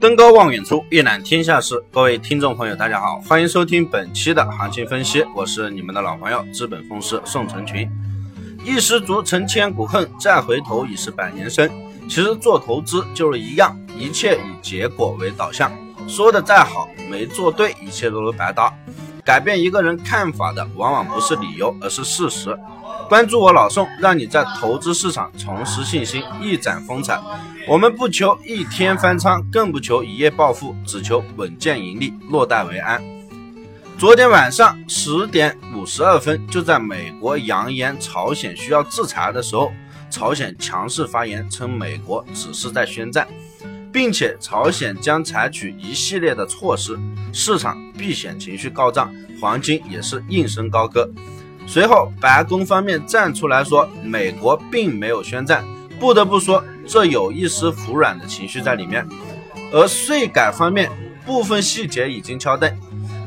登高望远处，一览天下事。各位听众朋友，大家好，欢迎收听本期的行情分析。我是你们的老朋友资本风师宋成群。一失足成千古恨，再回头已是百年身。其实做投资就是一样，一切以结果为导向。说的再好，没做对，一切都是白搭。改变一个人看法的，往往不是理由，而是事实。关注我老宋，让你在投资市场重拾信心，一展风采。我们不求一天翻仓，更不求一夜暴富，只求稳健盈利，落袋为安。昨天晚上十点五十二分，就在美国扬言朝鲜需要制裁的时候，朝鲜强势发言称美国只是在宣战，并且朝鲜将采取一系列的措施，市场避险情绪高涨，黄金也是应声高歌。随后，白宫方面站出来说，美国并没有宣战。不得不说，这有一丝服软的情绪在里面。而税改方面部分细节已经敲定，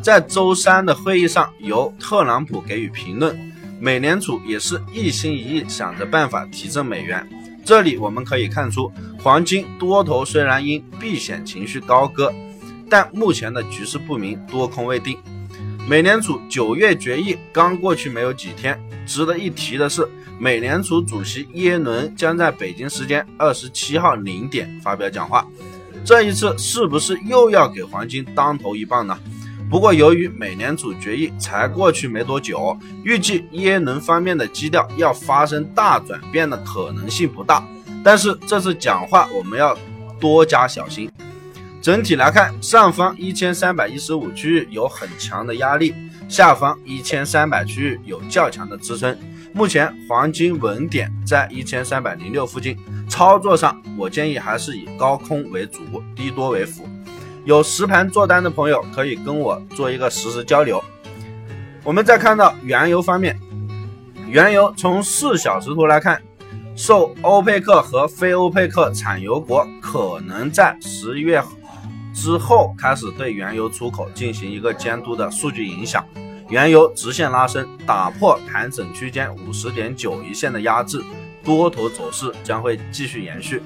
在周三的会议上，由特朗普给予评论。美联储也是一心一意想着办法提振美元。这里我们可以看出，黄金多头虽然因避险情绪高歌，但目前的局势不明，多空未定。美联储九月决议刚过去没有几天，值得一提的是，美联储主席耶伦将在北京时间二十七号零点发表讲话。这一次是不是又要给黄金当头一棒呢？不过由于美联储决议才过去没多久，预计耶伦方面的基调要发生大转变的可能性不大。但是这次讲话我们要多加小心。整体来看，上方一千三百一十五区域有很强的压力，下方一千三百区域有较强的支撑。目前黄金稳点在一千三百零六附近，操作上我建议还是以高空为主，低多为辅。有实盘做单的朋友可以跟我做一个实时交流。我们再看到原油方面，原油从四小时图来看，受欧佩克和非欧佩克产油国可能在十一月。之后开始对原油出口进行一个监督的数据影响，原油直线拉升，打破盘整区间五十点九一线的压制，多头走势将会继续延续。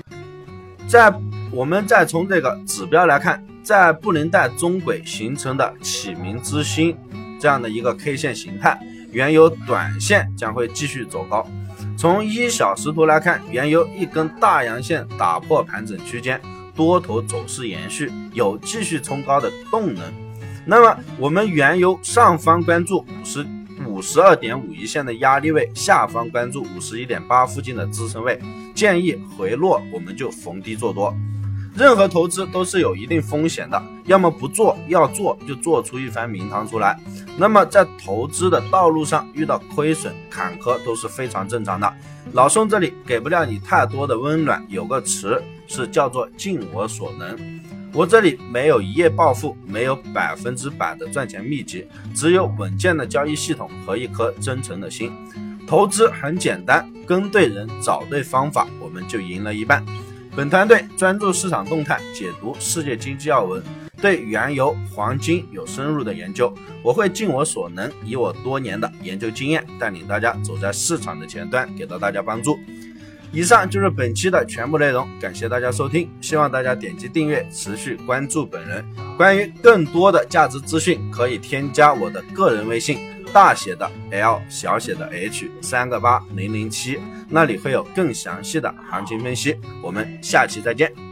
在我们再从这个指标来看，在布林带中轨形成的启明之星这样的一个 K 线形态，原油短线将会继续走高。从一小时图来看，原油一根大阳线打破盘整区间。多头走势延续，有继续冲高的动能。那么，我们原油上方关注五十五十二点五一线的压力位，下方关注五十一点八附近的支撑位。建议回落我们就逢低做多。任何投资都是有一定风险的，要么不做，要做就做出一番名堂出来。那么在投资的道路上遇到亏损坎坷都是非常正常的。老宋这里给不了你太多的温暖，有个词。是叫做尽我所能。我这里没有一夜暴富，没有百分之百的赚钱秘籍，只有稳健的交易系统和一颗真诚的心。投资很简单，跟对人，找对方法，我们就赢了一半。本团队专注市场动态，解读世界经济要闻，对原油、黄金有深入的研究。我会尽我所能，以我多年的研究经验，带领大家走在市场的前端，给到大家帮助。以上就是本期的全部内容，感谢大家收听，希望大家点击订阅，持续关注本人。关于更多的价值资讯，可以添加我的个人微信，大写的 L，小写的 H，三个八零零七，那里会有更详细的行情分析。我们下期再见。